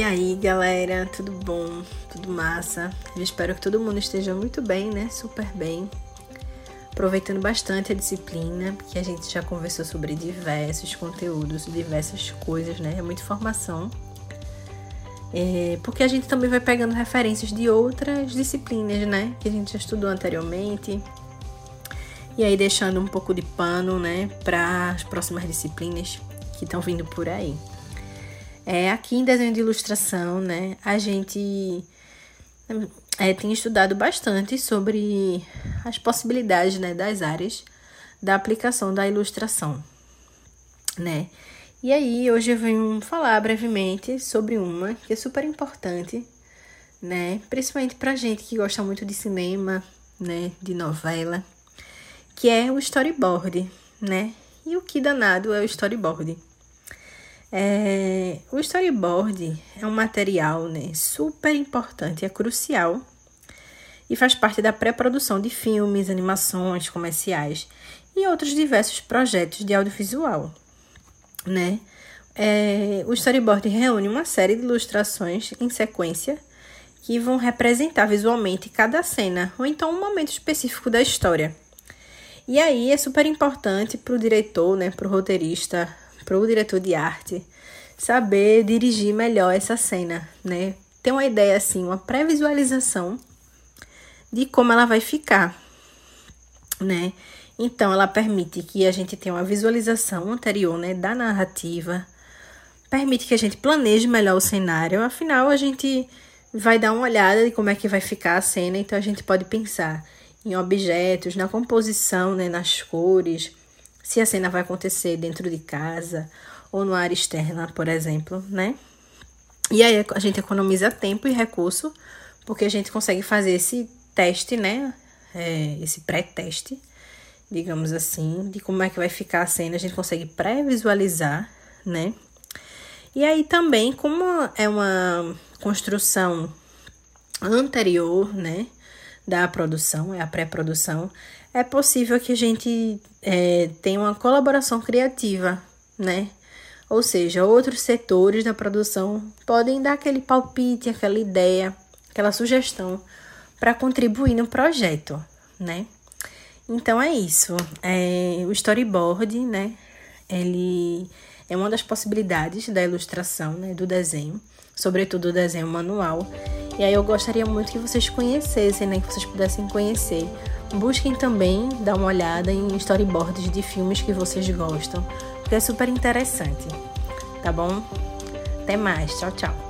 E aí, galera, tudo bom? Tudo massa? Eu espero que todo mundo esteja muito bem, né? Super bem. Aproveitando bastante a disciplina, porque a gente já conversou sobre diversos conteúdos, diversas coisas, né? É muita informação. É, porque a gente também vai pegando referências de outras disciplinas, né? Que a gente já estudou anteriormente. E aí deixando um pouco de pano, né? Para as próximas disciplinas que estão vindo por aí. É, aqui em desenho de ilustração, né, a gente é, tem estudado bastante sobre as possibilidades né, das áreas da aplicação da ilustração, né? E aí, hoje eu venho falar brevemente sobre uma que é super importante, né? Principalmente pra gente que gosta muito de cinema, né? De novela, que é o storyboard, né? E o que danado é o storyboard? É, o storyboard é um material né, super importante, é crucial e faz parte da pré-produção de filmes, animações, comerciais e outros diversos projetos de audiovisual. Né? É, o storyboard reúne uma série de ilustrações em sequência que vão representar visualmente cada cena ou então um momento específico da história. E aí é super importante para o diretor, né, para o roteirista, para o diretor de arte saber dirigir melhor essa cena, né? Ter uma ideia assim, uma pré-visualização de como ela vai ficar, né? Então, ela permite que a gente tenha uma visualização anterior, né, da narrativa, permite que a gente planeje melhor o cenário, afinal, a gente vai dar uma olhada de como é que vai ficar a cena, então a gente pode pensar em objetos, na composição, né, nas cores, se a cena vai acontecer dentro de casa ou no área externa, por exemplo, né? E aí a gente economiza tempo e recurso, porque a gente consegue fazer esse teste, né? É, esse pré-teste, digamos assim, de como é que vai ficar a cena, a gente consegue pré-visualizar, né? E aí também, como é uma construção anterior, né? Da produção, é a pré-produção, é possível que a gente é, tenha uma colaboração criativa, né? Ou seja, outros setores da produção podem dar aquele palpite, aquela ideia, aquela sugestão para contribuir no projeto, né? Então é isso. É, o storyboard, né? Ele é uma das possibilidades da ilustração, né? Do desenho, sobretudo o desenho manual. E aí eu gostaria muito que vocês conhecessem, né? Que vocês pudessem conhecer Busquem também dar uma olhada em storyboards de filmes que vocês gostam, porque é super interessante. Tá bom? Até mais. Tchau, tchau.